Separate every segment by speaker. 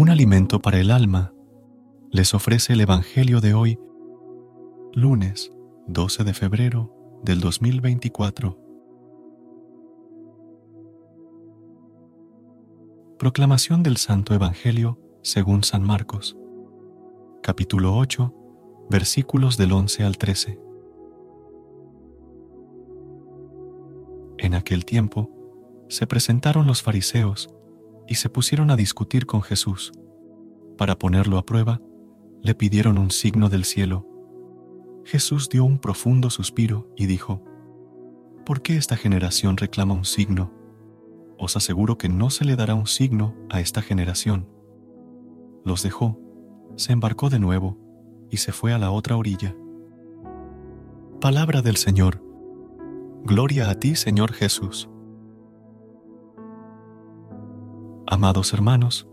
Speaker 1: Un alimento para el alma, les ofrece el Evangelio de hoy, lunes 12 de febrero del 2024. Proclamación del Santo Evangelio según San Marcos, capítulo 8, versículos del 11 al 13. En aquel tiempo se presentaron los fariseos y se pusieron a discutir con Jesús. Para ponerlo a prueba, le pidieron un signo del cielo. Jesús dio un profundo suspiro y dijo, ¿Por qué esta generación reclama un signo? Os aseguro que no se le dará un signo a esta generación. Los dejó, se embarcó de nuevo y se fue a la otra orilla. Palabra del Señor. Gloria a ti, Señor Jesús. Amados hermanos,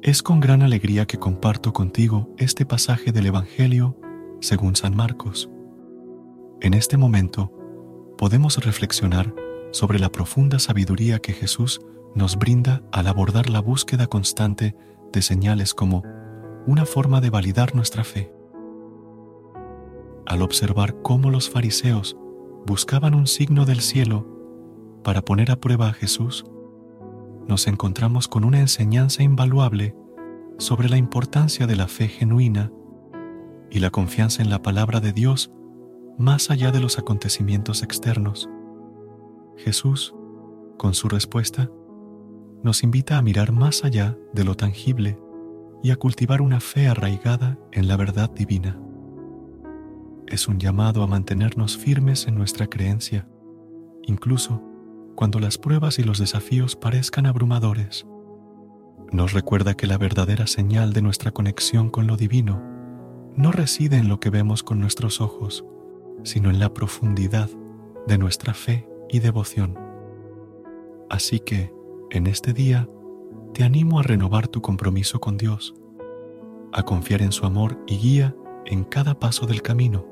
Speaker 1: es con gran alegría que comparto contigo este pasaje del Evangelio según San Marcos. En este momento podemos reflexionar sobre la profunda sabiduría que Jesús nos brinda al abordar la búsqueda constante de señales como una forma de validar nuestra fe. Al observar cómo los fariseos buscaban un signo del cielo para poner a prueba a Jesús, nos encontramos con una enseñanza invaluable sobre la importancia de la fe genuina y la confianza en la palabra de Dios más allá de los acontecimientos externos. Jesús, con su respuesta, nos invita a mirar más allá de lo tangible y a cultivar una fe arraigada en la verdad divina. Es un llamado a mantenernos firmes en nuestra creencia, incluso cuando las pruebas y los desafíos parezcan abrumadores. Nos recuerda que la verdadera señal de nuestra conexión con lo divino no reside en lo que vemos con nuestros ojos, sino en la profundidad de nuestra fe y devoción. Así que, en este día, te animo a renovar tu compromiso con Dios, a confiar en su amor y guía en cada paso del camino.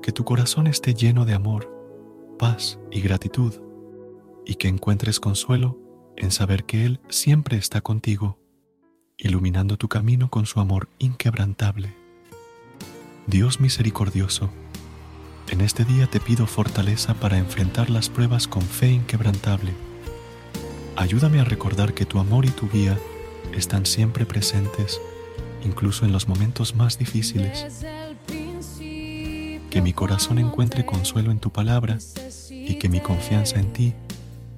Speaker 1: Que tu corazón esté lleno de amor, paz y gratitud y que encuentres consuelo en saber que Él siempre está contigo, iluminando tu camino con su amor inquebrantable. Dios misericordioso, en este día te pido fortaleza para enfrentar las pruebas con fe inquebrantable. Ayúdame a recordar que tu amor y tu guía están siempre presentes, incluso en los momentos más difíciles. Que mi corazón encuentre consuelo en tu palabra y que mi confianza en ti